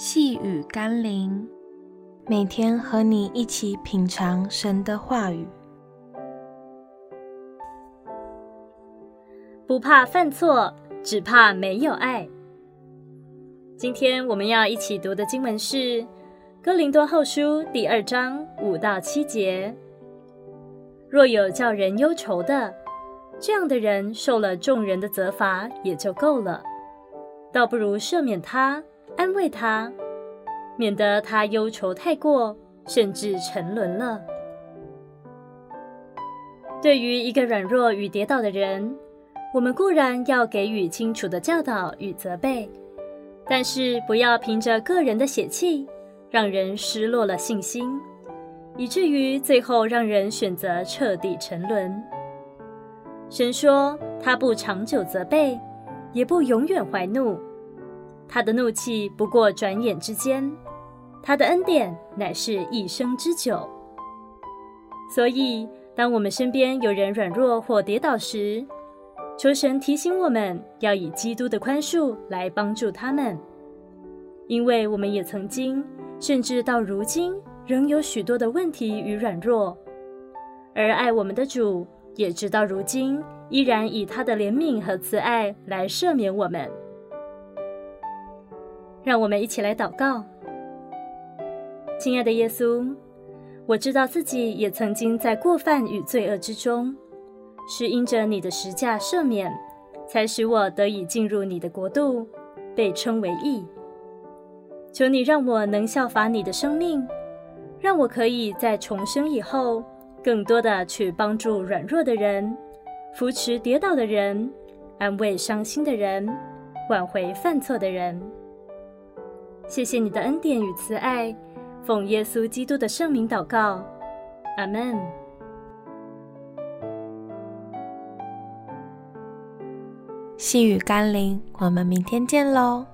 细雨甘霖，每天和你一起品尝神的话语，不怕犯错，只怕没有爱。今天我们要一起读的经文是《哥林多后书》第二章五到七节。若有叫人忧愁的，这样的人受了众人的责罚也就够了，倒不如赦免他。安慰他，免得他忧愁太过，甚至沉沦了。对于一个软弱与跌倒的人，我们固然要给予清楚的教导与责备，但是不要凭着个人的血气，让人失落了信心，以至于最后让人选择彻底沉沦。神说，他不长久责备，也不永远怀怒。他的怒气不过转眼之间，他的恩典乃是一生之久。所以，当我们身边有人软弱或跌倒时，求神提醒我们要以基督的宽恕来帮助他们，因为我们也曾经，甚至到如今，仍有许多的问题与软弱，而爱我们的主也直到如今，依然以他的怜悯和慈爱来赦免我们。让我们一起来祷告，亲爱的耶稣，我知道自己也曾经在过犯与罪恶之中，是因着你的十架赦免，才使我得以进入你的国度，被称为义。求你让我能效法你的生命，让我可以在重生以后，更多的去帮助软弱的人，扶持跌倒的人，安慰伤心的人，挽回犯错的人。谢谢你的恩典与慈爱，奉耶稣基督的圣名祷告，阿门。细雨甘霖，我们明天见喽。